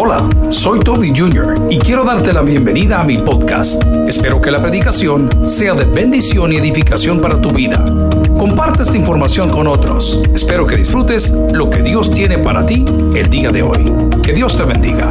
Hola, soy Toby Jr. y quiero darte la bienvenida a mi podcast. Espero que la predicación sea de bendición y edificación para tu vida. Comparte esta información con otros. Espero que disfrutes lo que Dios tiene para ti el día de hoy. Que Dios te bendiga.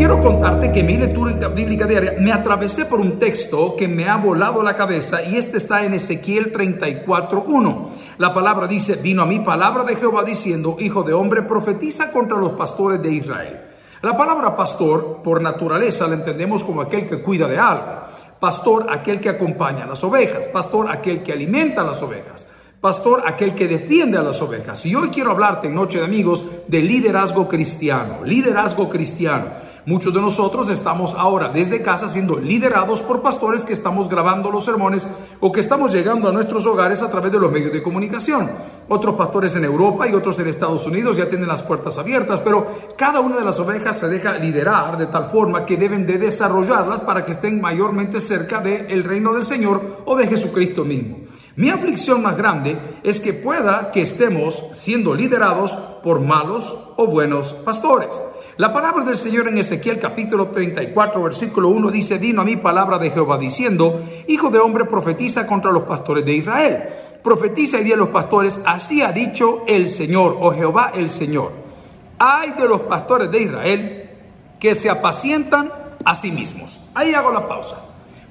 Quiero contarte que mi lectura bíblica diaria me atravesé por un texto que me ha volado la cabeza y este está en Ezequiel 34.1. La palabra dice, vino a mí palabra de Jehová diciendo, hijo de hombre, profetiza contra los pastores de Israel. La palabra pastor, por naturaleza, la entendemos como aquel que cuida de algo. Pastor, aquel que acompaña a las ovejas. Pastor, aquel que alimenta a las ovejas pastor aquel que defiende a las ovejas. Y hoy quiero hablarte en Noche de Amigos de liderazgo cristiano, liderazgo cristiano. Muchos de nosotros estamos ahora desde casa siendo liderados por pastores que estamos grabando los sermones o que estamos llegando a nuestros hogares a través de los medios de comunicación. Otros pastores en Europa y otros en Estados Unidos ya tienen las puertas abiertas, pero cada una de las ovejas se deja liderar de tal forma que deben de desarrollarlas para que estén mayormente cerca del reino del Señor o de Jesucristo mismo. Mi aflicción más grande es que pueda que estemos siendo liderados por malos o buenos pastores. La palabra del Señor en Ezequiel capítulo 34 versículo 1 dice, vino a mí palabra de Jehová diciendo, Hijo de hombre, profetiza contra los pastores de Israel. Profetiza y di a los pastores, así ha dicho el Señor, o Jehová el Señor. Hay de los pastores de Israel que se apacientan a sí mismos. Ahí hago la pausa.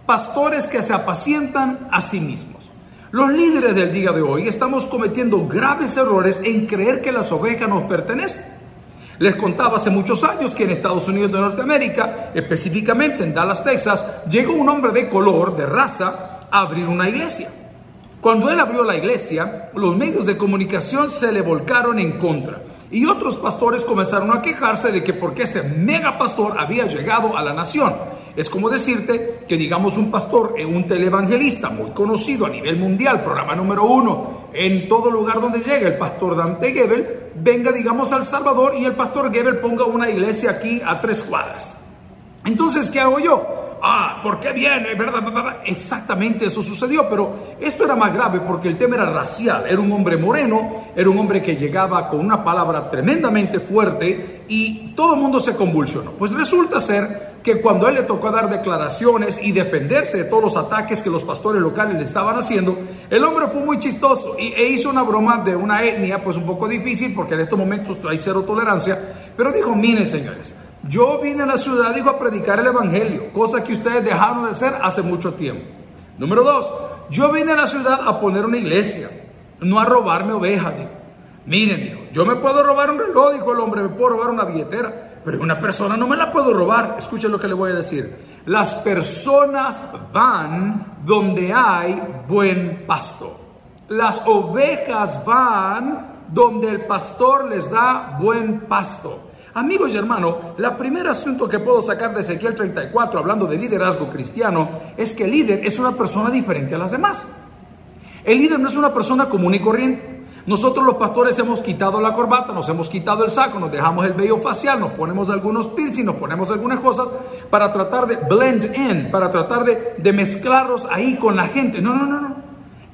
Pastores que se apacientan a sí mismos. Los líderes del día de hoy estamos cometiendo graves errores en creer que las ovejas nos pertenecen. Les contaba hace muchos años que en Estados Unidos de Norteamérica, específicamente en Dallas, Texas, llegó un hombre de color, de raza, a abrir una iglesia. Cuando él abrió la iglesia, los medios de comunicación se le volcaron en contra. Y otros pastores comenzaron a quejarse de que porque ese mega pastor había llegado a la nación. Es como decirte que digamos un pastor, eh, un televangelista muy conocido a nivel mundial, programa número uno, en todo lugar donde llegue el pastor Dante Gebel, venga digamos al Salvador y el pastor Gebel ponga una iglesia aquí a tres cuadras. Entonces, ¿qué hago yo? ah, ¿por qué viene? Exactamente eso sucedió, pero esto era más grave porque el tema era racial. Era un hombre moreno, era un hombre que llegaba con una palabra tremendamente fuerte y todo el mundo se convulsionó. Pues resulta ser que cuando él le tocó dar declaraciones y defenderse de todos los ataques que los pastores locales le estaban haciendo, el hombre fue muy chistoso e hizo una broma de una etnia pues un poco difícil porque en estos momentos hay cero tolerancia, pero dijo, miren señores, yo vine a la ciudad, digo, a predicar el Evangelio, cosa que ustedes dejaron de hacer hace mucho tiempo. Número dos, yo vine a la ciudad a poner una iglesia, no a robarme ovejas, dijo. Miren, dijo, yo me puedo robar un reloj, dijo el hombre, me puedo robar una billetera, pero una persona no me la puedo robar. Escuchen lo que le voy a decir. Las personas van donde hay buen pasto. Las ovejas van donde el pastor les da buen pasto. Amigos y hermanos, el primer asunto que puedo sacar de Ezequiel 34, hablando de liderazgo cristiano, es que el líder es una persona diferente a las demás. El líder no es una persona común y corriente. Nosotros los pastores hemos quitado la corbata, nos hemos quitado el saco, nos dejamos el vello facial, nos ponemos algunos piercing, nos ponemos algunas cosas para tratar de blend in, para tratar de, de mezclarlos ahí con la gente. No, no, no, no.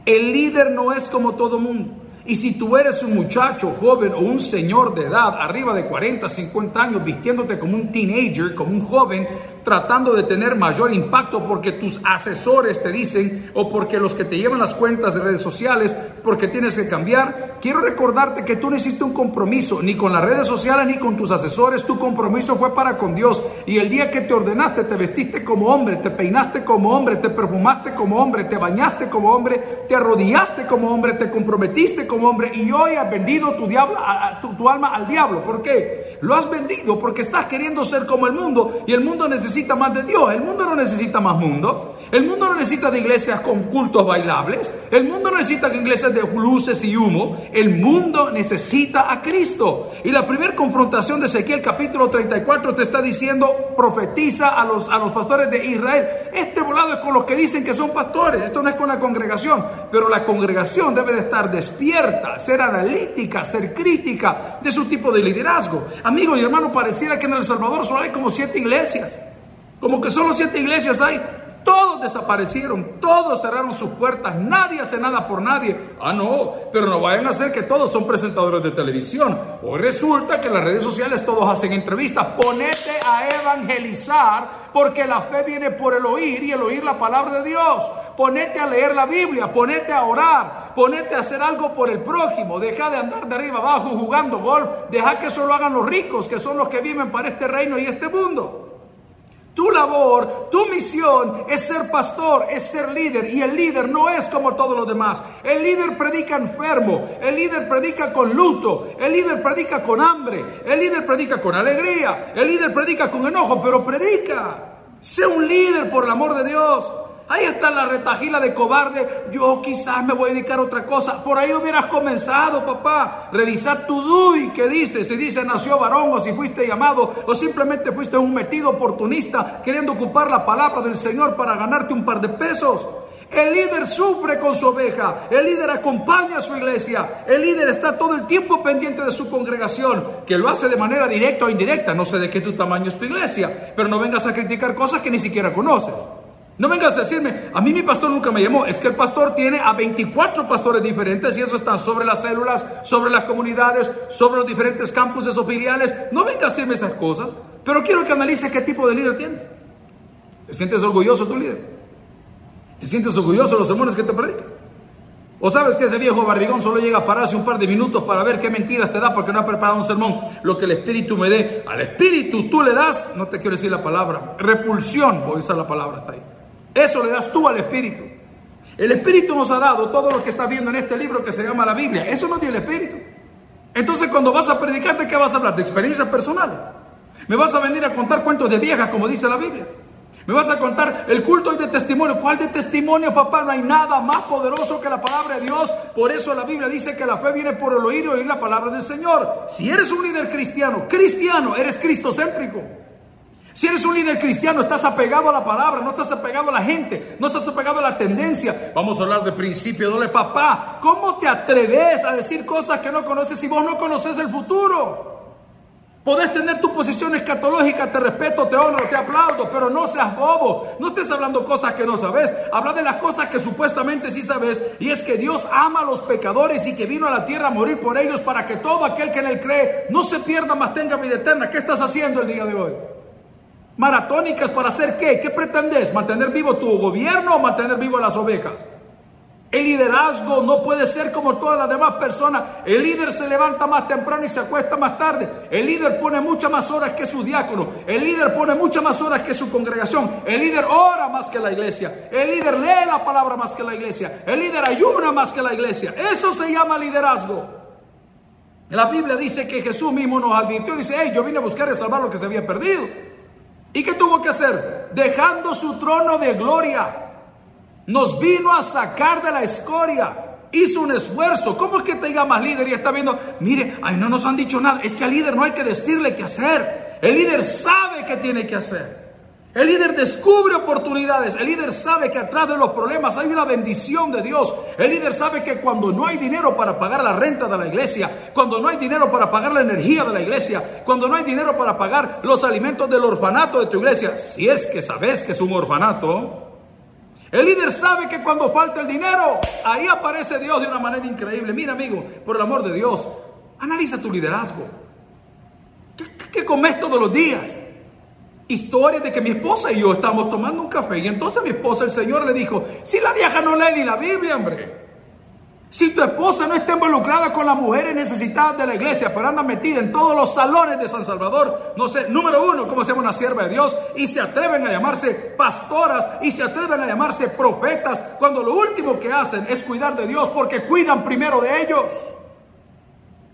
El líder no es como todo mundo. Y si tú eres un muchacho joven o un señor de edad, arriba de 40, 50 años, vistiéndote como un teenager, como un joven, tratando de tener mayor impacto porque tus asesores te dicen o porque los que te llevan las cuentas de redes sociales, porque tienes que cambiar. Quiero recordarte que tú no hiciste un compromiso ni con las redes sociales ni con tus asesores. Tu compromiso fue para con Dios. Y el día que te ordenaste, te vestiste como hombre, te peinaste como hombre, te perfumaste como hombre, te bañaste como hombre, te arrodillaste como hombre, te comprometiste como hombre y hoy has vendido tu, diablo, tu, alma al diablo. ¿Por qué? Lo has vendido porque estás queriendo ser como el mundo y el mundo necesita más de Dios, el mundo no necesita más mundo, el mundo no necesita de iglesias con cultos bailables, el mundo no necesita de iglesias de luces y humo, el mundo necesita a Cristo. Y la primera confrontación de Ezequiel capítulo 34 te está diciendo, profetiza a los, a los pastores de Israel. Este volado es con los que dicen que son pastores, esto no es con la congregación, pero la congregación debe de estar despierta, ser analítica, ser crítica de su tipo de liderazgo. Amigos y hermanos, pareciera que en El Salvador solo hay como siete iglesias. Como que solo siete iglesias hay. Todos desaparecieron, todos cerraron sus puertas, nadie hace nada por nadie. Ah, no, pero no vayan a hacer que todos son presentadores de televisión. Hoy resulta que en las redes sociales todos hacen entrevistas. Ponete a evangelizar porque la fe viene por el oír y el oír la palabra de Dios. Ponete a leer la Biblia, ponete a orar, ponete a hacer algo por el prójimo. Deja de andar de arriba abajo jugando golf. Deja que eso lo hagan los ricos, que son los que viven para este reino y este mundo. Tu labor, tu misión es ser pastor, es ser líder. Y el líder no es como todos los demás. El líder predica enfermo, el líder predica con luto, el líder predica con hambre, el líder predica con alegría, el líder predica con enojo, pero predica. Sé un líder por el amor de Dios. Ahí está la retajila de cobarde. Yo quizás me voy a dedicar a otra cosa. Por ahí hubieras comenzado, papá. Revisar tu DUI, ¿qué dice? Si dice nació varón o si fuiste llamado o simplemente fuiste un metido oportunista queriendo ocupar la palabra del Señor para ganarte un par de pesos. El líder sufre con su oveja, el líder acompaña a su iglesia, el líder está todo el tiempo pendiente de su congregación, que lo hace de manera directa o indirecta, no sé de qué tu tamaño es tu iglesia, pero no vengas a criticar cosas que ni siquiera conoces. No vengas a decirme, a mí mi pastor nunca me llamó. Es que el pastor tiene a 24 pastores diferentes y eso están sobre las células, sobre las comunidades, sobre los diferentes campuses o filiales. No vengas a decirme esas cosas, pero quiero que analice qué tipo de líder tienes. ¿Te sientes orgulloso tu líder? ¿Te sientes orgulloso de los sermones que te predican? ¿O sabes que ese viejo barrigón solo llega a pararse un par de minutos para ver qué mentiras te da porque no ha preparado un sermón? Lo que el Espíritu me dé. Al Espíritu tú le das, no te quiero decir la palabra, repulsión, voy a usar la palabra, hasta ahí eso le das tú al Espíritu. El Espíritu nos ha dado todo lo que está viendo en este libro que se llama la Biblia. Eso no tiene el Espíritu. Entonces cuando vas a predicar, ¿de qué vas a hablar? De experiencias personales. Me vas a venir a contar cuentos de viejas, como dice la Biblia. Me vas a contar el culto y de testimonio. ¿Cuál de testimonio, papá? No hay nada más poderoso que la palabra de Dios. Por eso la Biblia dice que la fe viene por el oír y oír la palabra del Señor. Si eres un líder cristiano, cristiano, eres cristocéntrico. Si eres un líder cristiano, estás apegado a la palabra, no estás apegado a la gente, no estás apegado a la tendencia. Vamos a hablar de principio, dole papá. ¿Cómo te atreves a decir cosas que no conoces si vos no conoces el futuro? Podés tener tu posición escatológica, te respeto, te honro, te aplaudo, pero no seas bobo. No estés hablando cosas que no sabes. Habla de las cosas que supuestamente sí sabes. Y es que Dios ama a los pecadores y que vino a la tierra a morir por ellos para que todo aquel que en él cree no se pierda, mas tenga vida eterna. ¿Qué estás haciendo el día de hoy? Maratónicas para hacer qué? ¿Qué pretendes? ¿Mantener vivo tu gobierno o mantener vivo las ovejas? El liderazgo no puede ser como todas las demás personas. El líder se levanta más temprano y se acuesta más tarde. El líder pone muchas más horas que su diácono. El líder pone muchas más horas que su congregación. El líder ora más que la iglesia. El líder lee la palabra más que la iglesia. El líder ayuna más que la iglesia. Eso se llama liderazgo. La Biblia dice que Jesús mismo nos advirtió. Dice, hey, yo vine a buscar y salvar lo que se había perdido. ¿Y qué tuvo que hacer? Dejando su trono de gloria. Nos vino a sacar de la escoria. Hizo un esfuerzo. ¿Cómo es que te más líder y está viendo? Mire, ay, no nos han dicho nada. Es que al líder no hay que decirle qué hacer. El líder sabe qué tiene que hacer. El líder descubre oportunidades. El líder sabe que atrás de los problemas hay una bendición de Dios. El líder sabe que cuando no hay dinero para pagar la renta de la iglesia, cuando no hay dinero para pagar la energía de la iglesia, cuando no hay dinero para pagar los alimentos del orfanato de tu iglesia, si es que sabes que es un orfanato, el líder sabe que cuando falta el dinero, ahí aparece Dios de una manera increíble. Mira, amigo, por el amor de Dios, analiza tu liderazgo. ¿Qué, qué comes todos los días? Historia de que mi esposa y yo estamos tomando un café y entonces mi esposa, el Señor le dijo, si la vieja no lee ni la Biblia, hombre. Si tu esposa no está involucrada con las mujeres necesitadas de la iglesia, pero anda metida en todos los salones de San Salvador, no sé, número uno, cómo se llama una sierva de Dios, y se atreven a llamarse pastoras y se atreven a llamarse profetas, cuando lo último que hacen es cuidar de Dios porque cuidan primero de ellos.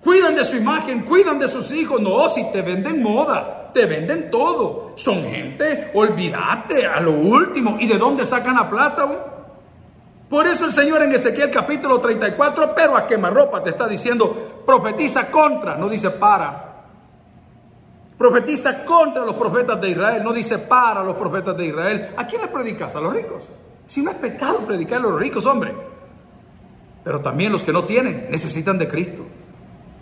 Cuidan de su imagen, cuidan de sus hijos. No, si te venden moda, te venden todo. Son gente, olvídate a lo último. ¿Y de dónde sacan la plata? Por eso el Señor en Ezequiel capítulo 34, pero a quemarropa te está diciendo, profetiza contra, no dice para. Profetiza contra los profetas de Israel, no dice para los profetas de Israel. ¿A quién le predicas? A los ricos. Si no es pecado predicar a los ricos, hombre. Pero también los que no tienen necesitan de Cristo.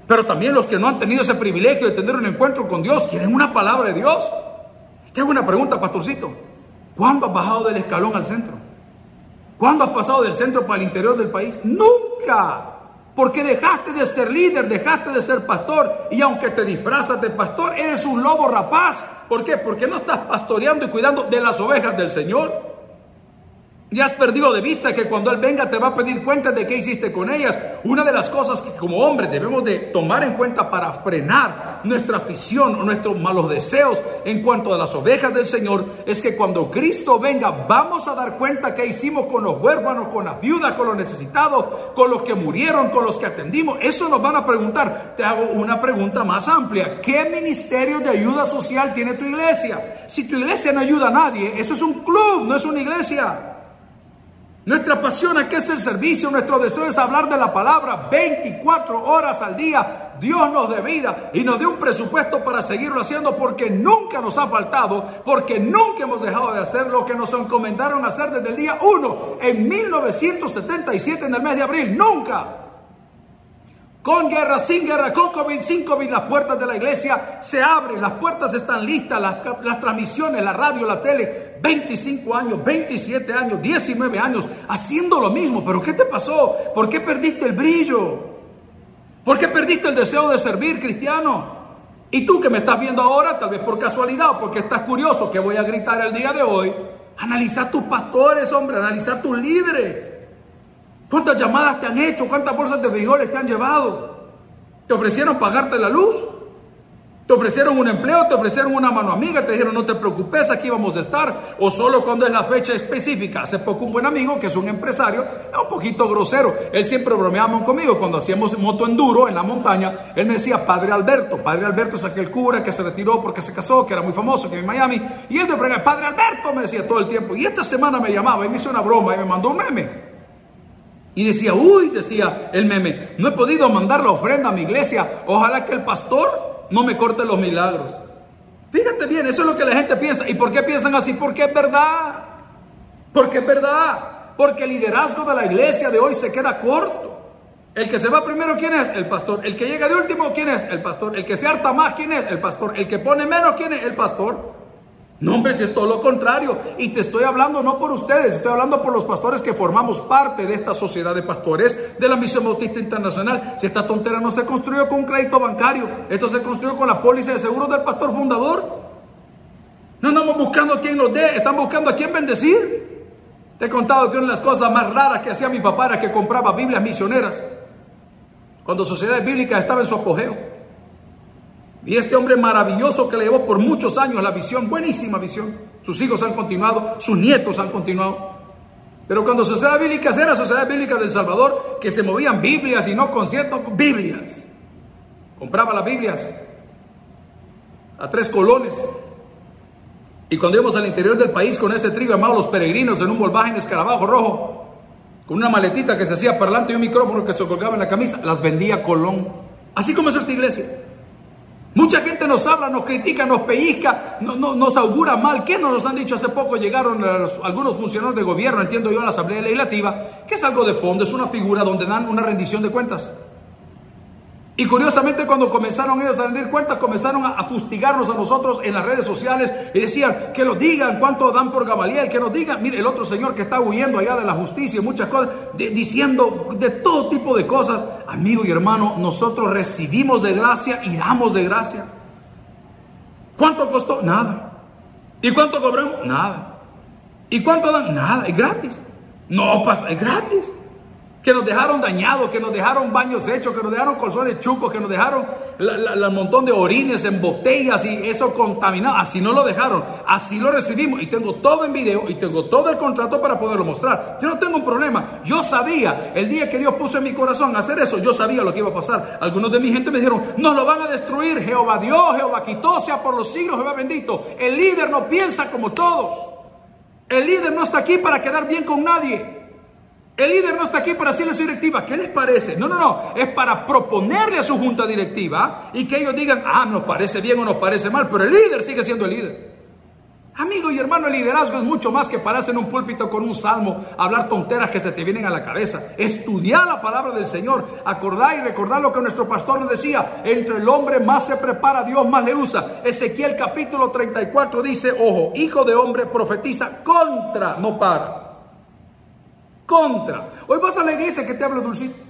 Pero también los que no han tenido ese privilegio de tener un encuentro con Dios quieren una palabra de Dios. Te hago una pregunta, pastorcito. ¿Cuándo has bajado del escalón al centro? ¿Cuándo has pasado del centro para el interior del país? Nunca. Porque dejaste de ser líder, dejaste de ser pastor y aunque te disfrazas de pastor, eres un lobo rapaz. ¿Por qué? Porque no estás pastoreando y cuidando de las ovejas del Señor. Ya has perdido de vista que cuando Él venga te va a pedir cuenta de qué hiciste con ellas. Una de las cosas que como hombres debemos de tomar en cuenta para frenar nuestra afición o nuestros malos deseos en cuanto a las ovejas del Señor es que cuando Cristo venga vamos a dar cuenta qué hicimos con los huérfanos, con las viudas, con los necesitados, con los que murieron, con los que atendimos. Eso nos van a preguntar. Te hago una pregunta más amplia. ¿Qué ministerio de ayuda social tiene tu iglesia? Si tu iglesia no ayuda a nadie, eso es un club, no es una iglesia. Nuestra pasión aquí es el servicio, nuestro deseo es hablar de la palabra 24 horas al día. Dios nos dé vida y nos dé un presupuesto para seguirlo haciendo porque nunca nos ha faltado, porque nunca hemos dejado de hacer lo que nos encomendaron hacer desde el día 1 en 1977 en el mes de abril. Nunca. Con guerra, sin guerra, con COVID, sin COVID, las puertas de la iglesia se abren, las puertas están listas, las, transmisiones, la radio, la tele, 25 años, 27 años, 19 años, haciendo lo mismo. Pero ¿qué te pasó? ¿Por qué perdiste el brillo? ¿Por qué perdiste el deseo de servir, cristiano? Y tú que me estás viendo ahora, tal vez por casualidad o porque estás curioso que voy a gritar el día de hoy, analiza tus pastores, hombre, analiza tus líderes. ¿Cuántas llamadas te han hecho? ¿Cuántas bolsas de frijoles te han llevado? ¿Te ofrecieron pagarte la luz? ¿Te ofrecieron un empleo? ¿Te ofrecieron una mano amiga? ¿Te dijeron no te preocupes, aquí vamos a estar? ¿O solo cuando es la fecha específica? Hace poco un buen amigo que es un empresario, es un poquito grosero. Él siempre bromeaba conmigo cuando hacíamos moto enduro en la montaña. Él me decía, Padre Alberto. Padre Alberto es aquel cura que se retiró porque se casó, que era muy famoso, que en Miami. Y él de Padre Alberto me decía todo el tiempo. Y esta semana me llamaba y me hizo una broma y me mandó un meme. Y decía, uy, decía el meme, no he podido mandar la ofrenda a mi iglesia. Ojalá que el pastor no me corte los milagros. Fíjate bien, eso es lo que la gente piensa. ¿Y por qué piensan así? Porque es verdad. Porque es verdad. Porque el liderazgo de la iglesia de hoy se queda corto. El que se va primero, ¿quién es? El pastor. El que llega de último, ¿quién es? El pastor. El que se harta más, ¿quién es? El pastor. El que pone menos, ¿quién es? El pastor. No, hombre, si es todo lo contrario. Y te estoy hablando no por ustedes, estoy hablando por los pastores que formamos parte de esta sociedad de pastores de la Misión Bautista Internacional. Si esta tontera no se construyó con un crédito bancario, esto se construyó con la póliza de seguro del pastor fundador. No andamos buscando a quien nos dé, están buscando a quién bendecir. Te he contado que una de las cosas más raras que hacía mi papá era que compraba Biblias misioneras. Cuando Sociedad Bíblica estaba en su apogeo. Y este hombre maravilloso que le llevó por muchos años la visión, buenísima visión. Sus hijos han continuado, sus nietos han continuado. Pero cuando Sociedad Bíblica era Sociedad Bíblica del Salvador, que se movían Biblias y no conciertos, Biblias. Compraba las Biblias a tres colones. Y cuando íbamos al interior del país con ese trigo llamado Los Peregrinos en un volvaje en escarabajo rojo, con una maletita que se hacía parlante y un micrófono que se colgaba en la camisa, las vendía Colón. Así es esta iglesia. Mucha gente nos habla, nos critica, nos pellizca, nos augura mal. ¿Qué nos han dicho? Hace poco llegaron algunos funcionarios de gobierno, entiendo yo, a la Asamblea Legislativa, que es algo de fondo, es una figura donde dan una rendición de cuentas. Y curiosamente cuando comenzaron ellos a rendir cuentas, comenzaron a, fustigarnos a nosotros en las redes sociales y decían que lo digan, cuánto dan por Gamaliel, que nos digan, mire, el otro señor que está huyendo allá de la justicia y muchas cosas, diciendo de todo tipo de cosas. Amigo y hermano, nosotros recibimos de gracia y damos de gracia. ¿Cuánto costó? Nada. ¿Y cuánto cobramos? Nada. ¿Y cuánto dan? Nada, es gratis. No, es gratis que nos dejaron dañados, que nos dejaron baños hechos, que nos dejaron colzones chucos, que nos dejaron un montón de orines en botellas y eso contaminado. Así no lo dejaron, así lo recibimos y tengo todo en video y tengo todo el contrato para poderlo mostrar. Yo no tengo un problema. Yo sabía, el día que Dios puso en mi corazón hacer eso, yo sabía lo que iba a pasar. Algunos de mi gente me dijeron, nos lo van a destruir. Jehová Dios, Jehová quitó, sea por los siglos, Jehová bendito. El líder no piensa como todos. El líder no está aquí para quedar bien con nadie. El líder no está aquí para hacerle su directiva. ¿Qué les parece? No, no, no. Es para proponerle a su junta directiva y que ellos digan, ah, nos parece bien o nos parece mal, pero el líder sigue siendo el líder. Amigo y hermano, el liderazgo es mucho más que pararse en un púlpito con un salmo, hablar tonteras que se te vienen a la cabeza. Estudiar la palabra del Señor, acordar y recordar lo que nuestro pastor nos decía. Entre el hombre más se prepara, Dios más le usa. Ezequiel capítulo 34 dice, ojo, hijo de hombre profetiza contra, no para. Contra. Hoy vas a la iglesia que te habla dulcito.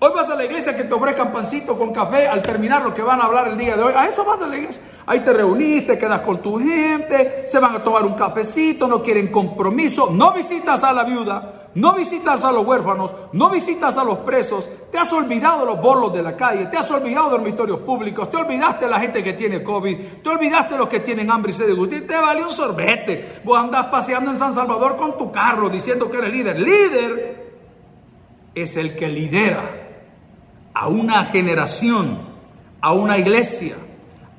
Hoy vas a la iglesia que te ofrezcan pancito con café al terminar lo que van a hablar el día de hoy. A eso vas a la iglesia. Ahí te reuniste, quedas con tu gente, se van a tomar un cafecito, no quieren compromiso. No visitas a la viuda, no visitas a los huérfanos, no visitas a los presos. Te has olvidado los borlos de la calle, te has olvidado dormitorios públicos, te olvidaste la gente que tiene COVID, te olvidaste los que tienen hambre y sed de. Te valió un sorbete. Vos andás paseando en San Salvador con tu carro diciendo que eres líder. Líder es el que lidera a una generación, a una iglesia,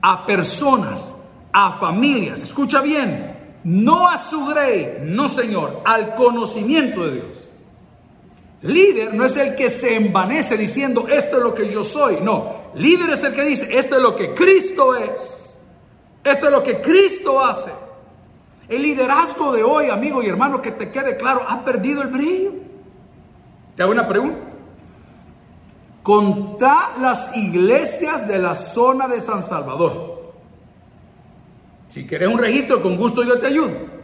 a personas, a familias. Escucha bien, no a su grey, no Señor, al conocimiento de Dios. Líder no es el que se envanece diciendo esto es lo que yo soy. No, líder es el que dice esto es lo que Cristo es. Esto es lo que Cristo hace. El liderazgo de hoy, amigo y hermano, que te quede claro, ha perdido el brillo. ¿Te hago una pregunta? Contá las iglesias de la zona de San Salvador. Si quieres un registro, con gusto yo te ayudo.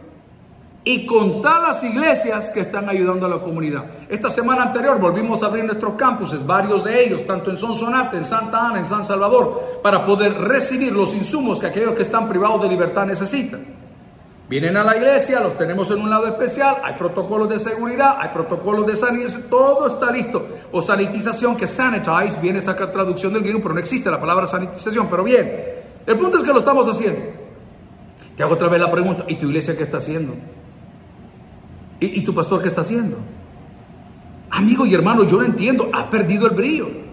Y contá las iglesias que están ayudando a la comunidad. Esta semana anterior volvimos a abrir nuestros campuses, varios de ellos, tanto en Sonsonate, en Santa Ana, en San Salvador, para poder recibir los insumos que aquellos que están privados de libertad necesitan. Vienen a la iglesia, los tenemos en un lado especial, hay protocolos de seguridad, hay protocolos de sanitización, todo está listo. O sanitización, que sanitize, viene esa traducción del griego, pero no existe la palabra sanitización. Pero bien, el punto es que lo estamos haciendo. Te hago otra vez la pregunta, ¿y tu iglesia qué está haciendo? ¿Y, tu pastor qué está haciendo? Amigo y hermano, yo no entiendo, ha perdido el brillo.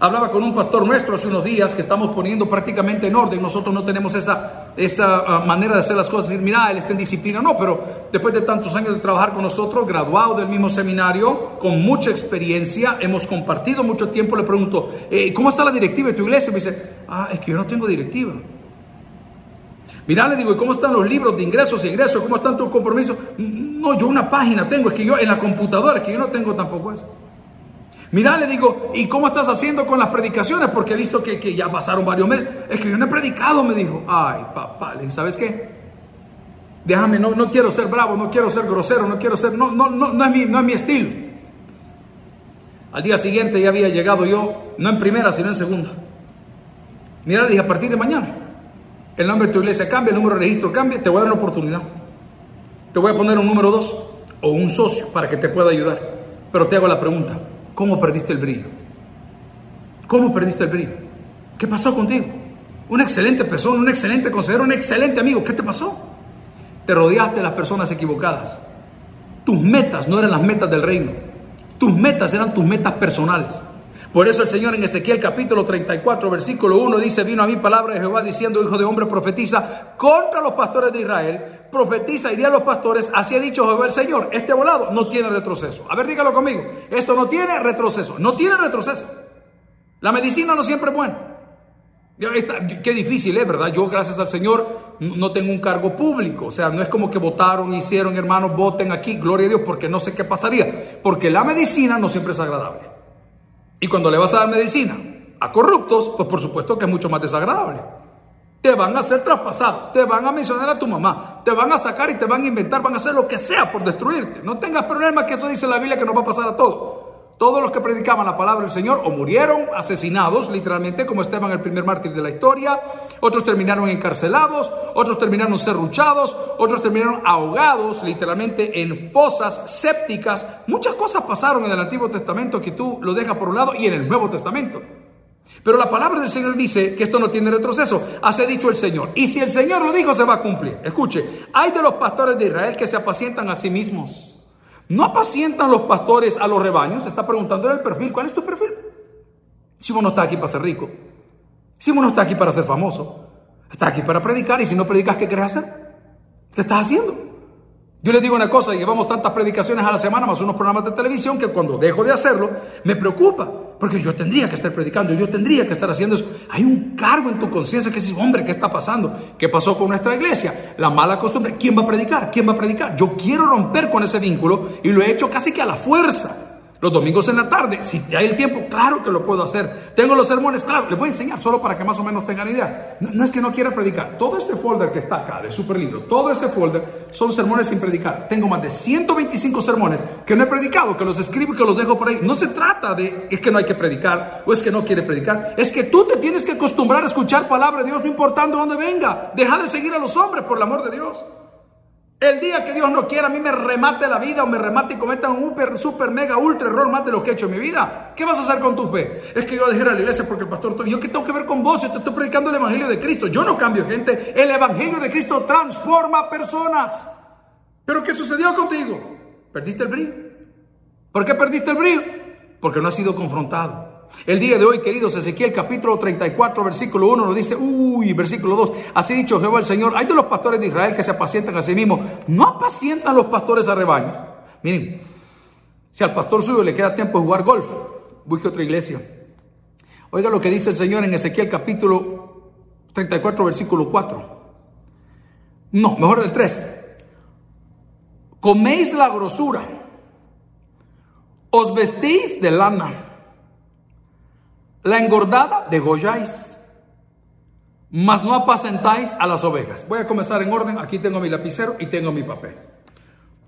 Hablaba con un pastor nuestro hace unos días que estamos poniendo prácticamente en orden. Nosotros no tenemos esa, esa ah, manera de hacer las cosas. Decir, mira, él está en disciplina. No, pero después de tantos años de trabajar con nosotros, graduado del mismo seminario, con mucha experiencia, hemos compartido mucho tiempo. Le pregunto, eh, ¿cómo está la directiva de tu iglesia? Me dice, ah, es que yo no tengo directiva. Mira, le digo, ¿y cómo están los libros de ingresos y egresos? ¿Cómo están tus compromisos? No, yo una página tengo, es que yo en la computadora, es que yo no tengo tampoco eso. Mira, le digo, ¿y cómo estás haciendo con las predicaciones? Porque he visto que, ya pasaron varios meses. Es que yo no he predicado, me dijo. Ay, papá, le dije, ¿sabes qué? Déjame, no, no quiero ser bravo, no quiero ser grosero, no quiero ser, no, no, no, no es mi, no es mi estilo. Al día siguiente ya había llegado yo, no en primera, sino en segunda. Mira, le dije, a partir de mañana, el nombre de tu iglesia cambia, el número de registro cambia, te voy a dar una oportunidad. Te voy a poner un número dos o un socio para que te pueda ayudar. Pero te hago la pregunta, ¿Cómo perdiste el brillo? ¿Cómo perdiste el brillo? ¿Qué pasó contigo? Una excelente persona, un excelente consejero, un excelente amigo. ¿Qué te pasó? Te rodeaste de las personas equivocadas. Tus metas no eran las metas del reino. Tus metas eran tus metas personales. Por eso el Señor en Ezequiel capítulo 34, versículo 1 dice, vino a mí palabra de Jehová diciendo, hijo de hombre, profetiza contra los pastores de Israel, profetiza y di a los pastores, así ha dicho Jehová el Señor, este volado no tiene retroceso. A ver, dígalo conmigo, esto no tiene retroceso, no tiene retroceso. La medicina no siempre es buena. Qué difícil es, ¿verdad? Yo, gracias al Señor, no tengo un cargo público. O sea, no es como que votaron, hicieron, hermanos, voten aquí, gloria a Dios, porque no sé qué pasaría. Porque la medicina no siempre es agradable. Y cuando le vas a dar medicina a corruptos, pues por supuesto que es mucho más desagradable. Te van a hacer traspasado, te van a mencionar a tu mamá, te van a sacar y te van a inventar, van a hacer lo que sea por destruirte. No tengas problema que eso dice la Biblia que nos va a pasar a todos. Todos los que predicaban la palabra del Señor o murieron asesinados, literalmente, como Esteban, el primer mártir de la historia, otros terminaron encarcelados, otros terminaron serruchados, otros terminaron ahogados, literalmente, en fosas sépticas. Muchas cosas pasaron en el Antiguo Testamento que tú lo dejas por un lado y en el Nuevo Testamento. Pero la palabra del Señor dice que esto no tiene retroceso. Hace dicho el Señor. Y si el Señor lo dijo, se va a cumplir. Escuche, hay de los pastores de Israel que se apacientan a sí mismos. ¿No apacientan los pastores a los rebaños? Está preguntando el perfil. ¿Cuál es tu perfil? Si uno no está aquí para ser rico. Si uno no está aquí para ser famoso. Está aquí para predicar y si no predicas, ¿qué quieres hacer? ¿Qué estás haciendo? Yo les digo una cosa, llevamos tantas predicaciones a la semana, más unos programas de televisión, que cuando dejo de hacerlo, me preocupa, porque yo tendría que estar predicando, yo tendría que estar haciendo eso. Hay un cargo en tu conciencia que dice, hombre, ¿qué está pasando? ¿Qué pasó con nuestra iglesia? La mala costumbre, ¿quién va a predicar? ¿Quién va a predicar? Yo quiero romper con ese vínculo y lo he hecho casi que a la fuerza. Los domingos en la tarde, si hay el tiempo, claro que lo puedo hacer. Tengo los sermones, claro, les voy a enseñar solo para que más o menos tengan idea. No, es que no quiera predicar. Todo este folder que está acá de Super Libro, todo este folder son sermones sin predicar. Tengo más de 125 sermones que no he predicado, que los escribo y que los dejo por ahí. No se trata de es que no hay que predicar o es que no quiere predicar. Es que tú te tienes que acostumbrar a escuchar palabra de Dios, no importando dónde venga. Deja de seguir a los hombres, por el amor de Dios. El día que Dios no quiera a mí me remate la vida o me remate y cometa un super, mega, ultra error más de lo que he hecho en mi vida. ¿Qué vas a hacer con tu fe? Es que yo dejé a la iglesia porque el pastor... ¿Yo qué tengo que ver con vos? Yo te estoy predicando el Evangelio de Cristo. Yo no cambio gente. El Evangelio de Cristo transforma personas. ¿Pero qué sucedió contigo? Perdiste el brillo. ¿Por qué perdiste el brillo? Porque no has sido confrontado. El día de hoy, queridos, Ezequiel capítulo 34, versículo 1 nos dice, uy, versículo 2, así dicho Jehová el Señor, hay de los pastores de Israel que se apacientan a sí mismos, no apacientan los pastores a rebaños. Miren, si al pastor suyo le queda tiempo de jugar golf, busque otra iglesia. Oiga lo que dice el Señor en Ezequiel capítulo 34, versículo 4. No, mejor el 3. Coméis la grosura, os vestís de lana la engordada degolláis, mas no apacentáis a las ovejas. Voy a comenzar en orden. Aquí tengo mi lapicero y tengo mi papel.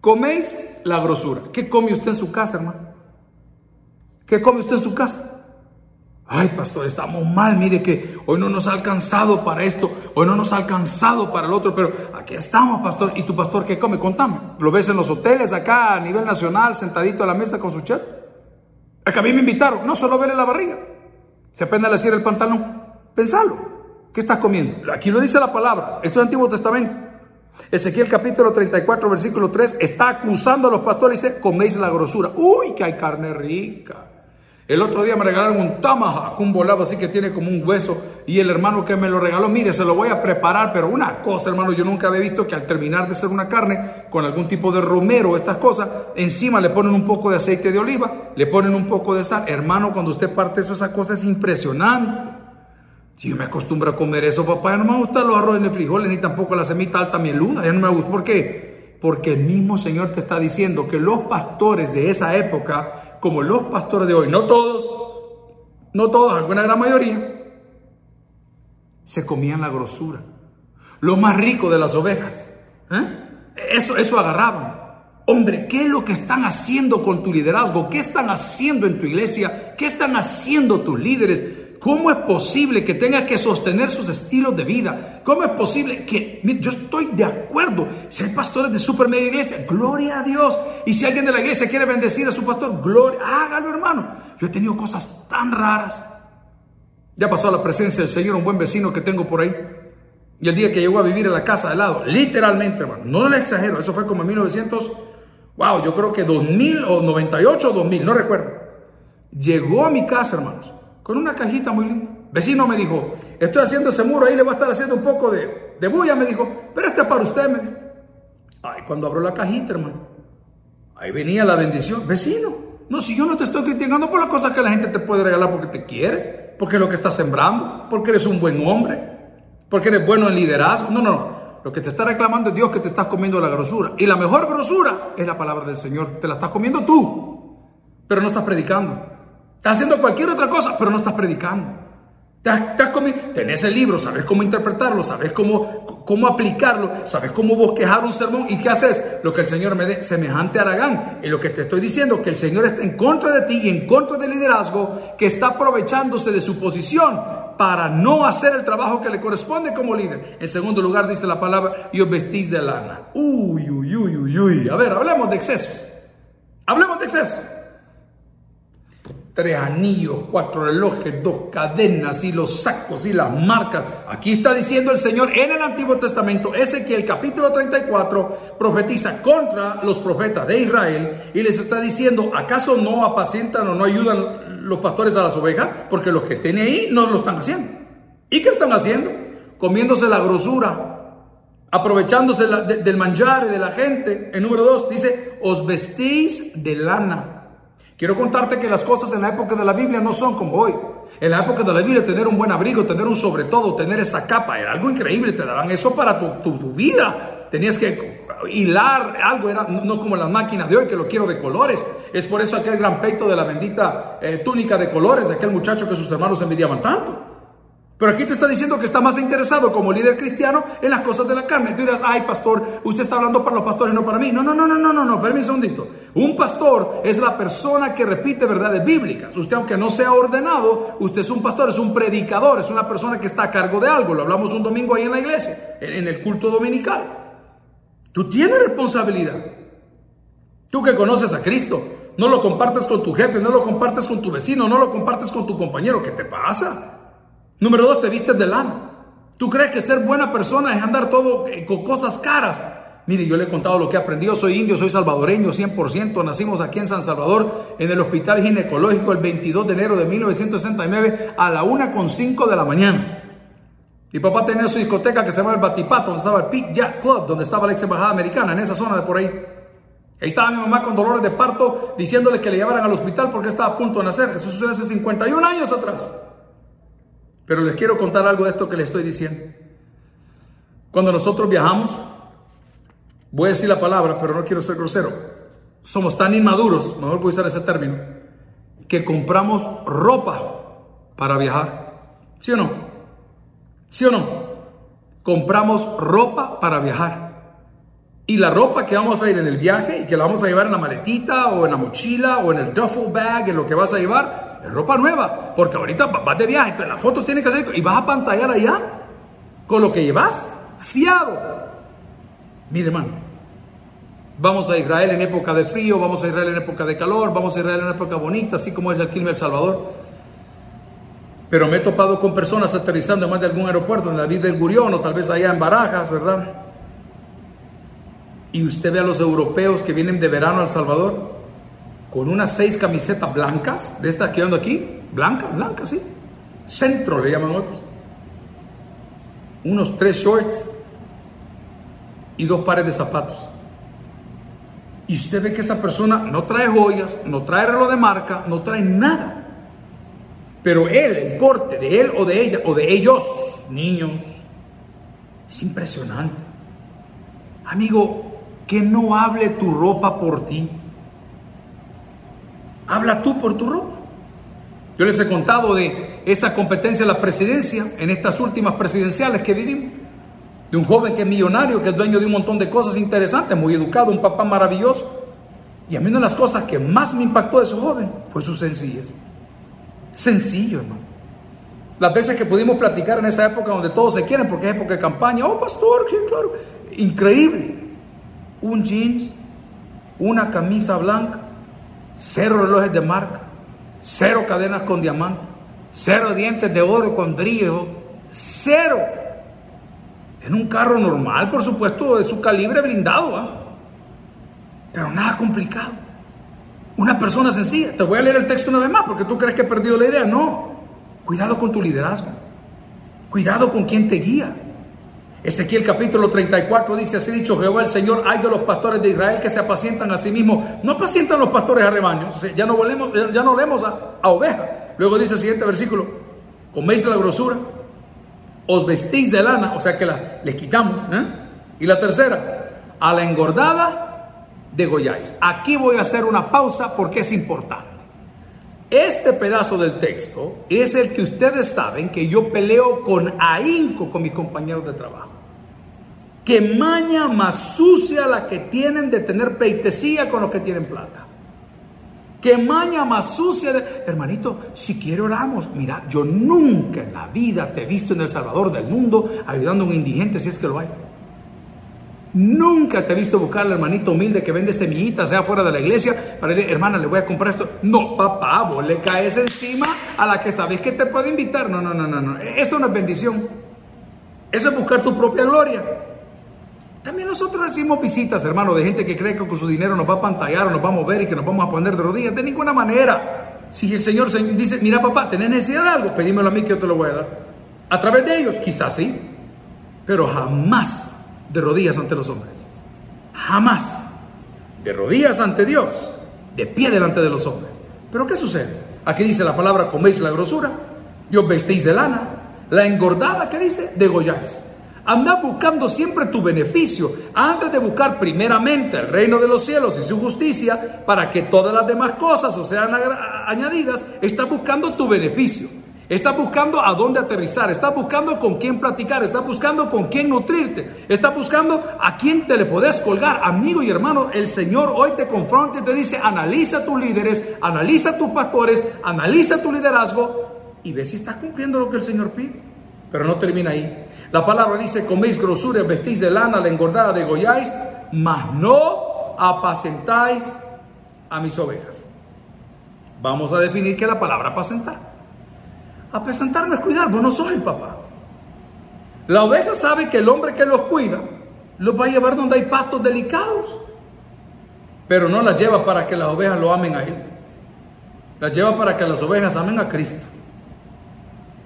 Coméis la grosura. ¿Qué come usted en su casa, hermano? ¿Qué come usted en su casa? Ay, pastor, estamos mal. Mire que hoy no nos ha alcanzado para esto, hoy no nos ha alcanzado para el otro, pero aquí estamos, pastor. ¿Y tu pastor qué come? Contame. ¿Lo ves en los hoteles acá a nivel nacional, sentadito a la mesa con su chef? Acá a mí me invitaron, no solo verle la barriga. Se apenas le cierra el pantalón. Pensalo. ¿Qué estás comiendo? Aquí lo dice la palabra. Esto es Antiguo Testamento. Ezequiel capítulo 34, versículo 3, está acusando a los pastores y dice, coméis la grosura. Uy, que hay carne rica. El otro día me regalaron un tomahawk, un volado así que tiene como un hueso. Y el hermano que me lo regaló, mire, se lo voy a preparar. Pero una cosa, hermano, yo nunca había visto que al terminar de hacer una carne con algún tipo de romero, estas cosas, encima le ponen un poco de aceite de oliva, le ponen un poco de sal. Hermano, cuando usted parte eso, esa cosa es impresionante. Si yo me acostumbro a comer eso, papá, ya no me gustan los arroz ni frijoles, ni tampoco la semita alta mieluda, ya no me gusta. ¿Por qué? Porque el mismo Señor te está diciendo que los pastores de esa época como los pastores de hoy, no todos, no todos, alguna gran mayoría, se comían la grosura, lo más rico de las ovejas. ¿eh? Eso, eso agarraban. Hombre, ¿qué es lo que están haciendo con tu liderazgo? ¿Qué están haciendo en tu iglesia? ¿Qué están haciendo tus líderes? ¿Cómo es posible que tenga que sostener sus estilos de vida? ¿Cómo es posible que, yo estoy de acuerdo, si hay pastores de super mega iglesia, gloria a Dios. Y si alguien de la iglesia quiere bendecir a su pastor, gloria, hágalo hermano. Yo he tenido cosas tan raras. Ya pasó la presencia del Señor, un buen vecino que tengo por ahí. Y el día que llegó a vivir en la casa de lado, literalmente, hermano, no le exagero, eso fue como en 1900, wow, yo creo que 2000 o 98 o 2000, no recuerdo. Llegó a mi casa, hermanos con una cajita muy linda. Vecino me dijo, estoy haciendo ese muro, ahí le voy a estar haciendo un poco de, de bulla, me dijo, pero este es para usted, me dijo. Ay, cuando abro la cajita, hermano, ahí venía la bendición. Vecino, no, si yo no te estoy criticando por las cosas que la gente te puede regalar porque te quiere, porque es lo que estás sembrando, porque eres un buen hombre, porque eres bueno en liderazgo. No, no, no. Lo que te está reclamando es Dios que te estás comiendo la grosura. Y la mejor grosura es la palabra del Señor. Te la estás comiendo tú, pero no estás predicando. Estás haciendo cualquier otra cosa, pero no estás predicando. Estás, tenés el libro, sabes cómo interpretarlo, sabes cómo, cómo aplicarlo, sabes cómo bosquejar un sermón. ¿Y qué haces? Lo que el Señor me dé, semejante a Aragán. Y lo que te estoy diciendo, que el Señor está en contra de ti y en contra del liderazgo, que está aprovechándose de su posición para no hacer el trabajo que le corresponde como líder. En segundo lugar, dice la palabra, y os vestís de lana. Uy, uy, uy, uy, uy. A ver, hablemos de excesos. Hablemos de excesos tres anillos, cuatro relojes, dos cadenas y los sacos y las marcas. Aquí está diciendo el Señor en el Antiguo Testamento, Ezequiel capítulo 34 profetiza contra los profetas de Israel y les está diciendo, ¿acaso no apacientan o no ayudan los pastores a las ovejas? Porque los que tienen ahí no lo están haciendo. ¿Y qué están haciendo? Comiéndose la grosura. aprovechándose del manjar de la gente. En número dos dice, os vestís de lana. Quiero contarte que las cosas en la época de la Biblia no son como hoy. En la época de la Biblia tener un buen abrigo, tener un sobre todo, tener esa capa, era algo increíble, te daban eso para tu, vida. Tenías que hilar algo, era no como las máquinas de hoy que lo quiero de colores. Es por eso aquel gran peito de la bendita eh, túnica de colores, aquel muchacho que sus hermanos envidiaban tanto. Pero aquí te está diciendo que está más interesado como líder cristiano en las cosas de la carne. Tú dirás, ay pastor, usted está hablando para los pastores, no para mí. No, no, no, no, no, no, no, permítame un segundito. Un pastor es la persona que repite verdades bíblicas. Usted aunque no sea ordenado, usted es un pastor, es un predicador, es una persona que está a cargo de algo. Lo hablamos un domingo ahí en la iglesia, en el culto dominical. Tú tienes responsabilidad. Tú que conoces a Cristo, no lo compartes con tu jefe, no lo compartes con tu vecino, no lo compartes con tu compañero. ¿Qué te pasa? Número dos, te vistes de lana. ¿Tú crees que ser buena persona es andar todo eh, con cosas caras? Mire, yo le he contado lo que he aprendido. Soy indio, soy salvadoreño 100%. Nacimos aquí en San Salvador, en el Hospital Ginecológico, el 22 de enero de 1969 a la 1.5 de la mañana. Mi papá tenía su discoteca que se llama el Batipato, donde estaba el Pit Jack Club, donde estaba la ex embajada americana, en esa zona de por ahí. Ahí estaba mi mamá con dolores de parto, diciéndole que le llevaran al hospital porque estaba a punto de nacer. Eso sucedió hace 51 años atrás. Pero les quiero contar algo de esto que les estoy diciendo. Cuando nosotros viajamos, voy a decir la palabra, pero no quiero ser grosero, somos tan inmaduros, mejor puedo usar ese término, que compramos ropa para viajar. ¿Sí o no? ¿Sí o no? Compramos ropa para viajar. Y la ropa que vamos a ir en el viaje y que la vamos a llevar en la maletita o en la mochila o en el duffel bag, en lo que vas a llevar, ropa nueva, porque ahorita vas de viaje, entonces las fotos tienen que hacer y vas a pantallar allá con lo que llevas fiado. Mire, hermano, vamos a Israel en época de frío, vamos a Israel en época de calor, vamos a Israel en época bonita, así como es aquí en El Salvador. Pero me he topado con personas aterrizando en más de algún aeropuerto, en la vida del Gurión o tal vez allá en Barajas, ¿verdad? Y usted ve a los europeos que vienen de verano a El Salvador con unas seis camisetas blancas, de estas que ando aquí, blancas, blancas, sí. Centro le llaman otros. Unos tres shorts y dos pares de zapatos. Y usted ve que esa persona no trae joyas, no trae reloj de marca, no trae nada. Pero él, el porte de él o de ella o de ellos, niños, es impresionante. Amigo, que no hable tu ropa por ti. Habla tú por tu ropa. Yo les he contado de esa competencia de la presidencia en estas últimas presidenciales que vivimos. De un joven que es millonario, que es dueño de un montón de cosas interesantes, muy educado, un papá maravilloso. Y a mí una de las cosas que más me impactó de ese joven fue su sencillez. Sencillo, hermano. Las veces que pudimos platicar en esa época donde todos se quieren porque es época de campaña. Oh, pastor, claro. Increíble. Un jeans, una camisa blanca, cero relojes de marca, cero cadenas con diamante, cero dientes de oro con brillo, cero. En un carro normal, por supuesto, de su calibre blindado, ¿ah? pero nada complicado. Una persona sencilla. Te voy a leer el texto una vez más porque tú crees que he perdido la idea. No. Cuidado con tu liderazgo. Cuidado con quien te guía. Ezequiel capítulo 34 dice, así dicho Jehová el Señor, hay de los pastores de Israel que se apacientan a sí mismos. No apacientan los pastores a rebaños, ya no volvemos, ya no vemos a, a oveja. Luego dice el siguiente versículo, coméis de la grosura, os vestís de lana, o sea que la, le quitamos. ¿eh? Y la tercera, a la engordada degolláis. Aquí voy a hacer una pausa porque es importante. Este pedazo del texto es el que ustedes saben que yo peleo con ahínco con mis compañeros de trabajo. Que maña más sucia la que tienen de tener peitesía con los que tienen plata. Que maña más sucia de... Hermanito, si quiere oramos. Mira, yo nunca en la vida te he visto en El Salvador del mundo ayudando a un indigente si es que lo hay. Nunca te he visto buscar al hermanito humilde que vende semillitas, sea fuera de la iglesia, para decir, hermana, le voy a comprar esto. No, papá, vos le caes encima a la que sabes que te puede invitar. No, no, no, no, no. Eso no es bendición. Eso es buscar tu propia gloria. También nosotros recibimos visitas, hermano, de gente que cree que con su dinero nos va a pantallar o nos va a mover y que nos vamos a poner de rodillas. De ninguna manera. Si el Señor dice, mira papá, tenés necesidad de algo, pedímelo a mí que yo te lo voy a dar. A través de ellos, quizás sí, pero jamás de rodillas ante los hombres. Jamás. De rodillas ante Dios, de pie delante de los hombres. Pero ¿qué sucede? Aquí dice la palabra, coméis la grosura, Dios vestéis de lana, la engordada, ¿qué dice? Degolláis. Anda buscando siempre tu beneficio antes de buscar primeramente el reino de los cielos y su justicia para que todas las demás cosas o sean añadidas. Estás buscando tu beneficio. Estás buscando a dónde aterrizar, estás buscando con quién platicar, estás buscando con quién nutrirte, estás buscando a quién te le puedes colgar. Amigo y hermano, el Señor hoy te confronta y te dice, analiza tus líderes, analiza tus pastores, analiza tu liderazgo y ve si estás cumpliendo lo que el Señor pide. Pero no termina ahí. La palabra dice, coméis grosura, vestís de lana, la engordada degolláis, mas no apacentáis a mis ovejas. Vamos a definir qué la palabra apacentar. Apacentar no cuidar, vos no sos el papá. La oveja sabe que el hombre que los cuida los va a llevar donde hay pastos delicados, pero no las lleva para que las ovejas lo amen a él. Las lleva para que las ovejas amen a Cristo.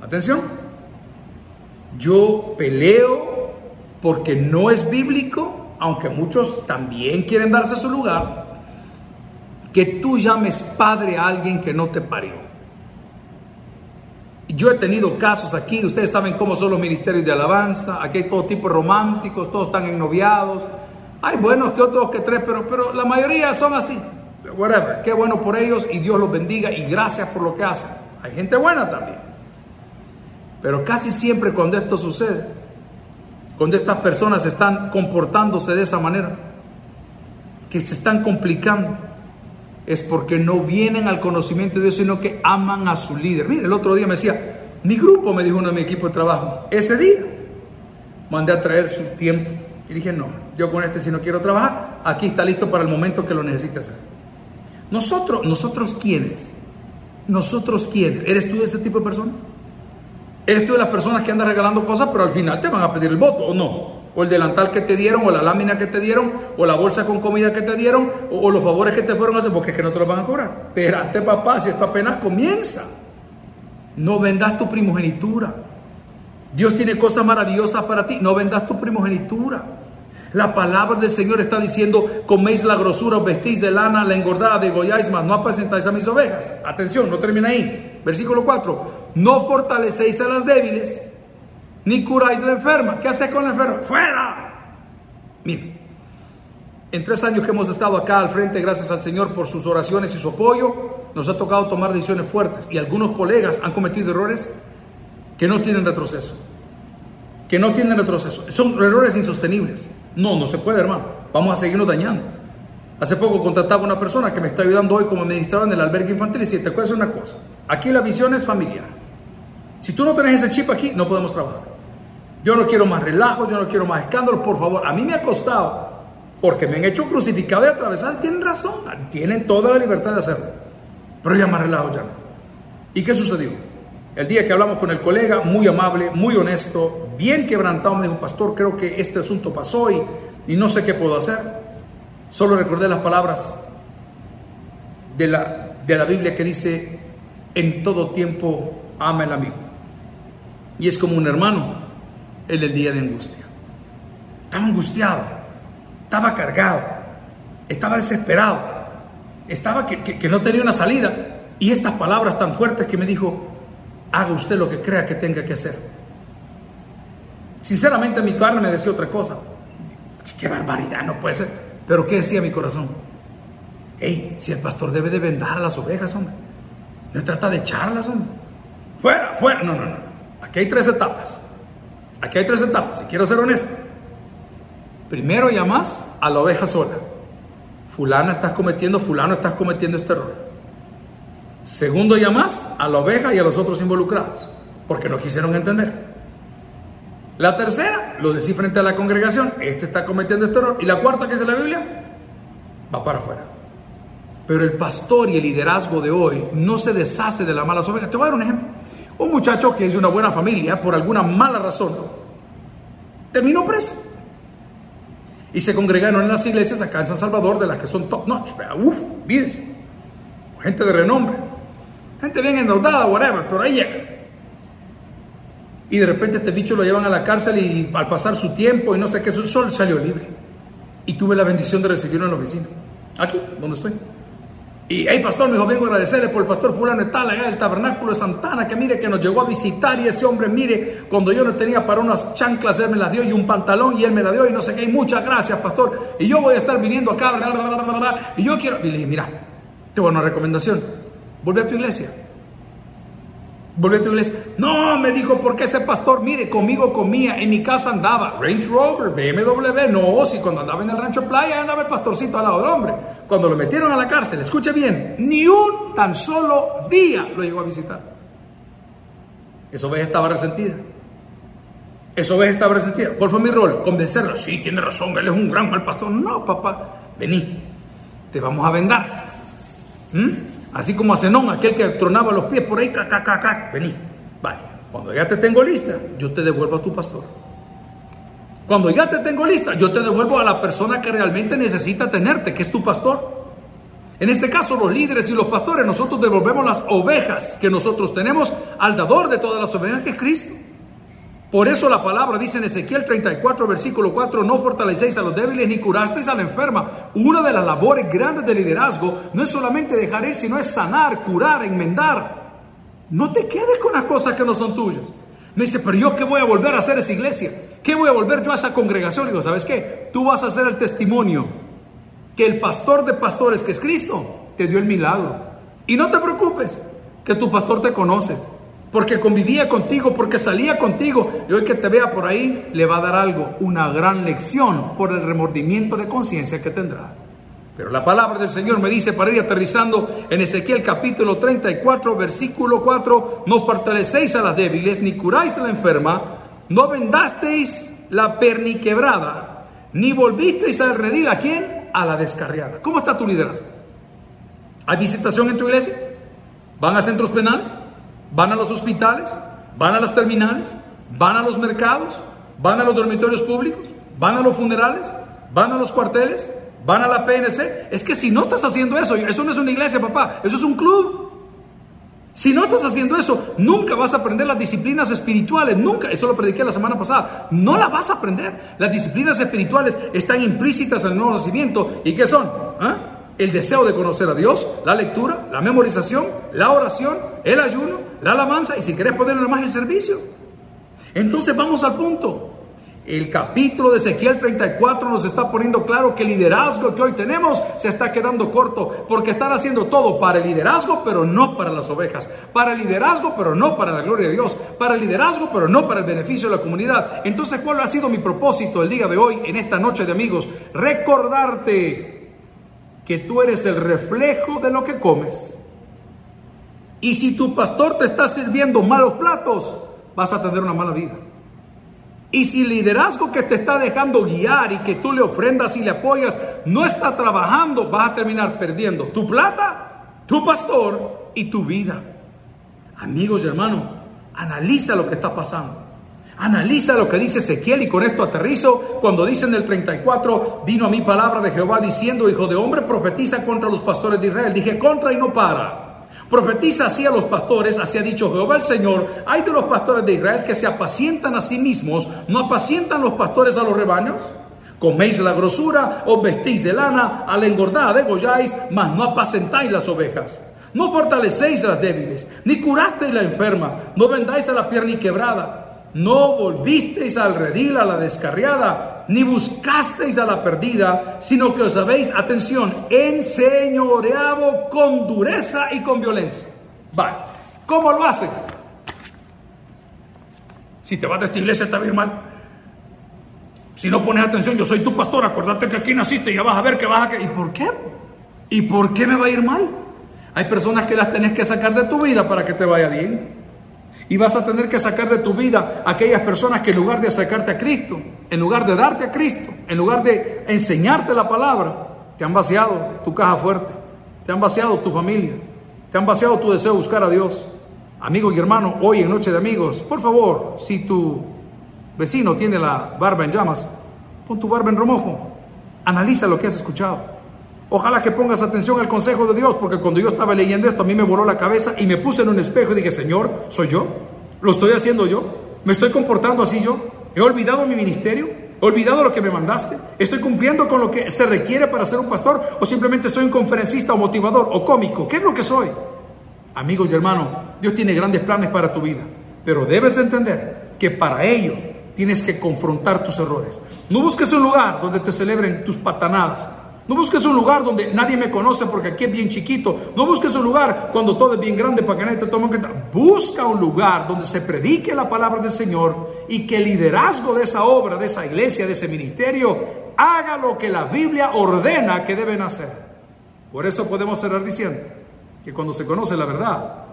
Atención. Yo peleo porque no es bíblico, aunque muchos también quieren darse su lugar, que tú llames padre a alguien que no te parió. Yo he tenido casos aquí, ustedes saben cómo son los ministerios de alabanza, aquí hay todo tipo románticos, todos están ennoviados, hay buenos que otros que tres, pero, pero la mayoría son así. Whatever, qué bueno por ellos y Dios los bendiga y gracias por lo que hacen. Hay gente buena también. Pero casi siempre cuando esto sucede, cuando estas personas están comportándose de esa manera, que se están complicando, es porque no vienen al conocimiento de Dios, sino que aman a su líder. Mire, el otro día me decía, mi grupo, me dijo uno de mi equipo de trabajo, ese día mandé a traer su tiempo. Y dije, no, yo con este si no quiero trabajar, aquí está listo para el momento que lo necesite hacer. Nosotros, nosotros quiénes? Nosotros quiénes? ¿Eres tú de ese tipo de personas? ¿Eres tú de las personas que andan regalando cosas, pero al final te van a pedir el voto o no? O el delantal que te dieron, o la lámina que te dieron, o la bolsa con comida que te dieron, o, los favores que te fueron a hacer, porque es que no te los van a cobrar. Espérate, papá, si esto apenas comienza. No vendas tu primogenitura. Dios tiene cosas maravillosas para ti. No vendas tu primogenitura. La palabra del Señor está diciendo, coméis la grosura, os vestís de lana, la engordada, degolláis, mas no apacentáis a mis ovejas. Atención, no termina ahí. Versículo 4. No fortalecéis a las débiles ni curáis la enferma. ¿Qué hace con la enferma? ¡Fuera! Mire, en tres años que hemos estado acá al frente, gracias al Señor por sus oraciones y su apoyo, nos ha tocado tomar decisiones fuertes y algunos colegas han cometido errores que no tienen retroceso. Que no tienen retroceso. Son errores insostenibles. No, no se puede, hermano. Vamos a seguirnos dañando. Hace poco contrataba a una persona que me está ayudando hoy como administrador en el albergue infantil y si te acuerdas una cosa. Aquí la visión es familiar. Si tú no tienes ese chip aquí, no podemos trabajar. Yo no quiero más relajo, yo no quiero más escándalos, por favor. A mí me ha costado, porque me han hecho crucificado y atravesar. Tienen razón, tienen toda la libertad de hacerlo. Pero ya más relajo ya no. ¿Y qué sucedió? El día que hablamos con el colega, muy amable, muy honesto, bien quebrantado, me dijo, pastor, creo que este asunto pasó y, y no sé qué puedo hacer. Solo recordé las palabras de la, de la Biblia que dice, en todo tiempo ama el amigo. Y es como un hermano en el día de angustia. Estaba angustiado, estaba cargado, estaba desesperado, estaba que, no tenía una salida. Y estas palabras tan fuertes que me dijo, haga usted lo que crea que tenga que hacer. Sinceramente mi carne me decía otra cosa. Qué barbaridad, no puede ser. Pero ¿qué decía mi corazón? Hey, si el pastor debe de vendar a las ovejas, hombre. No trata de echarlas, hombre. Fuera, fuera. No, no, no. Aquí hay tres etapas. Aquí hay tres etapas, y quiero ser honesto. Primero llamas a la oveja sola. Fulana estás cometiendo, fulano estás cometiendo este error. Segundo llamas a la oveja y a los otros involucrados, porque no quisieron entender. La tercera, lo decís frente a la congregación, este está cometiendo este error. Y la cuarta, que es la Biblia, va para afuera. Pero el pastor y el liderazgo de hoy no se deshace de las malas ovejas. Te voy a dar un ejemplo. Un muchacho que es de una buena familia, por alguna mala razón, terminó preso. Y se congregaron en las iglesias acá en San Salvador, de las que son top notch. Uf. Gente de renombre. Gente bien endeudada, whatever, pero ahí llega. Y de repente este bicho lo llevan a la cárcel y al pasar su tiempo y no sé qué, su sol salió libre. Y tuve la bendición de recibirlo en la oficina. Aquí, donde estoy. Y, hey, pastor, me dijo, vengo a agradecerle por el pastor fulano de tal, allá del tabernáculo de Santana, que mire, que nos llegó a visitar y ese hombre, mire, cuando yo no tenía para unas chanclas, él me las dio y un pantalón y él me la dio y no sé qué, muchas gracias, pastor. Y yo voy a estar viniendo acá, y yo quiero, y le dije, mira, te voy a una recomendación, vuelve a tu iglesia. Volvió a tu iglesia. No, me dijo, porque ese pastor, mire, conmigo comía, en mi casa andaba Range Rover, BMW, no, si cuando andaba en el rancho playa andaba el pastorcito al lado del hombre. Cuando lo metieron a la cárcel, escuche bien, ni un tan solo día lo llegó a visitar. Esa oveja estaba resentida. Esa oveja estaba resentida. ¿Cuál fue mi rol? Convencerlo. Sí, tiene razón, él es un gran mal pastor. No, papá, vení, te vamos a vendar. ¿Mm? Así como a Zenón, aquel que tronaba los pies por ahí, caca, vení. Vale, cuando ya te tengo lista, yo te devuelvo a tu pastor. Cuando ya te tengo lista, yo te devuelvo a la persona que realmente necesita tenerte, que es tu pastor. En este caso, los líderes y los pastores, nosotros devolvemos las ovejas que nosotros tenemos al dador de todas las ovejas, que es Cristo. Por eso la palabra dice en Ezequiel 34, versículo 4, no fortalecéis a los débiles ni curasteis a la enferma. Una de las labores grandes de liderazgo no es solamente dejar ir, sino es sanar, curar, enmendar. No te quedes con las cosas que no son tuyas. Me dice, pero yo qué voy a volver a hacer esa iglesia? ¿Qué voy a volver yo a esa congregación? Digo, ¿sabes qué? Tú vas a hacer el testimonio que el pastor de pastores, que es Cristo, te dio el milagro. Y no te preocupes, que tu pastor te conoce porque convivía contigo, porque salía contigo, y hoy que te vea por ahí, le va a dar algo, una gran lección por el remordimiento de conciencia que tendrá. Pero la palabra del Señor me dice para ir aterrizando en Ezequiel capítulo 34, versículo 4, no fortalecéis a las débiles, ni curáis a la enferma, no vendasteis la perniquebrada, ni volvisteis a redil a quién? A la descarriada. ¿Cómo está tu liderazgo? ¿Hay visitación en tu iglesia? ¿Van a centros penales? Van a los hospitales, van a las terminales, van a los mercados, van a los dormitorios públicos, van a los funerales, van a los cuarteles, van a la PNC. Es que si no estás haciendo eso, eso no es una iglesia, papá, eso es un club. Si no estás haciendo eso, nunca vas a aprender las disciplinas espirituales, nunca, eso lo prediqué la semana pasada, no la vas a aprender. Las disciplinas espirituales están implícitas en el nuevo nacimiento. ¿Y qué son? ¿Ah? el deseo de conocer a Dios, la lectura, la memorización, la oración, el ayuno, la alabanza y si querés ponerle más el servicio. Entonces vamos al punto. El capítulo de Ezequiel 34 nos está poniendo claro que el liderazgo que hoy tenemos se está quedando corto porque están haciendo todo para el liderazgo pero no para las ovejas, para el liderazgo pero no para la gloria de Dios, para el liderazgo pero no para el beneficio de la comunidad. Entonces, ¿cuál ha sido mi propósito el día de hoy en esta noche de amigos? Recordarte que tú eres el reflejo de lo que comes. Y si tu pastor te está sirviendo malos platos, vas a tener una mala vida. Y si el liderazgo que te está dejando guiar y que tú le ofrendas y le apoyas no está trabajando, vas a terminar perdiendo tu plata, tu pastor y tu vida. Amigos y hermanos, analiza lo que está pasando. Analiza lo que dice Ezequiel y con esto aterrizo cuando dice en el 34, vino a mi palabra de Jehová diciendo, hijo de hombre, profetiza contra los pastores de Israel. Dije, contra y no para. Profetiza así a los pastores, así ha dicho Jehová el Señor, hay de los pastores de Israel que se apacientan a sí mismos, ¿no apacientan los pastores a los rebaños? Coméis la grosura, os vestís de lana, a la engordada degolláis, mas no apacentáis las ovejas. No fortalecéis las débiles, ni curasteis la enferma, no vendáis a la pierna quebrada no volvisteis al redil, a la descarriada, ni buscasteis a la perdida, sino que os habéis, atención, enseñoreado con dureza y con violencia. Vale, ¿cómo lo hacen? Si te vas de esta iglesia está bien mal. Si no pones atención, yo soy tu pastor, acordate que aquí naciste y ya vas a ver que vas a... ¿Y por qué? ¿Y por qué me va a ir mal? Hay personas que las tenés que sacar de tu vida para que te vaya bien. Y vas a tener que sacar de tu vida aquellas personas que en lugar de acercarte a Cristo, en lugar de darte a Cristo, en lugar de enseñarte la palabra, te han vaciado tu caja fuerte, te han vaciado tu familia, te han vaciado tu deseo de buscar a Dios. Amigo y hermano, hoy en Noche de Amigos, por favor, si tu vecino tiene la barba en llamas, pon tu barba en romojo, analiza lo que has escuchado. Ojalá que pongas atención al consejo de Dios, porque cuando yo estaba leyendo esto, a mí me voló la cabeza y me puse en un espejo y dije, Señor, ¿soy yo? ¿Lo estoy haciendo yo? ¿Me estoy comportando así yo? ¿He olvidado mi ministerio? ¿He olvidado lo que me mandaste? ¿Estoy cumpliendo con lo que se requiere para ser un pastor? ¿O simplemente soy un conferencista o motivador o cómico? ¿Qué es lo que soy? Amigos y hermanos, Dios tiene grandes planes para tu vida, pero debes entender que para ello tienes que confrontar tus errores. No busques un lugar donde te celebren tus patanadas. No busques un lugar donde nadie me conoce porque aquí es bien chiquito. No busques un lugar cuando todo es bien grande para que nadie te tome en cuenta. Busca un lugar donde se predique la palabra del Señor y que el liderazgo de esa obra, de esa iglesia, de ese ministerio, haga lo que la Biblia ordena que deben hacer. Por eso podemos cerrar diciendo que cuando se conoce la verdad,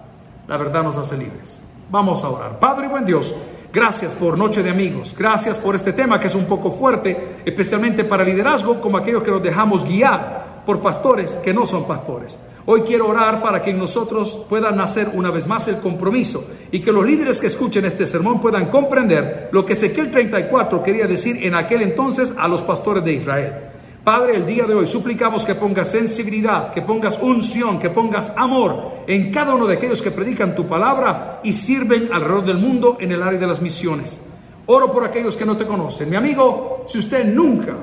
la verdad nos hace libres. Vamos a orar. Padre y buen Dios. Gracias por Noche de Amigos. Gracias por este tema que es un poco fuerte, especialmente para liderazgo, como aquellos que nos dejamos guiar por pastores que no son pastores. Hoy quiero orar para que en nosotros pueda nacer una vez más el compromiso y que los líderes que escuchen este sermón puedan comprender lo que Ezequiel 34 quería decir en aquel entonces a los pastores de Israel. Padre, el día de hoy suplicamos que pongas sensibilidad, que pongas unción, que pongas amor en cada uno de aquellos que predican tu palabra y sirven alrededor del mundo en el área de las misiones. Oro por aquellos que no te conocen. Mi amigo, si usted nunca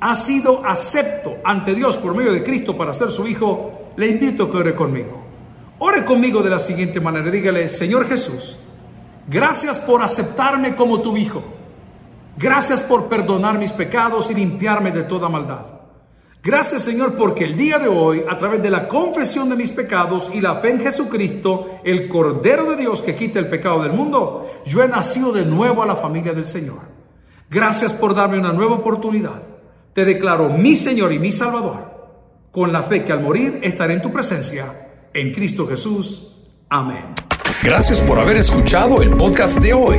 ha sido acepto ante Dios por medio de Cristo para ser su hijo, le invito a que ore conmigo. Ore conmigo de la siguiente manera. Dígale, Señor Jesús, gracias por aceptarme como tu hijo. Gracias por perdonar mis pecados y limpiarme de toda maldad. Gracias Señor porque el día de hoy, a través de la confesión de mis pecados y la fe en Jesucristo, el Cordero de Dios que quita el pecado del mundo, yo he nacido de nuevo a la familia del Señor. Gracias por darme una nueva oportunidad. Te declaro mi Señor y mi Salvador, con la fe que al morir estaré en tu presencia. En Cristo Jesús. Amén. Gracias por haber escuchado el podcast de hoy.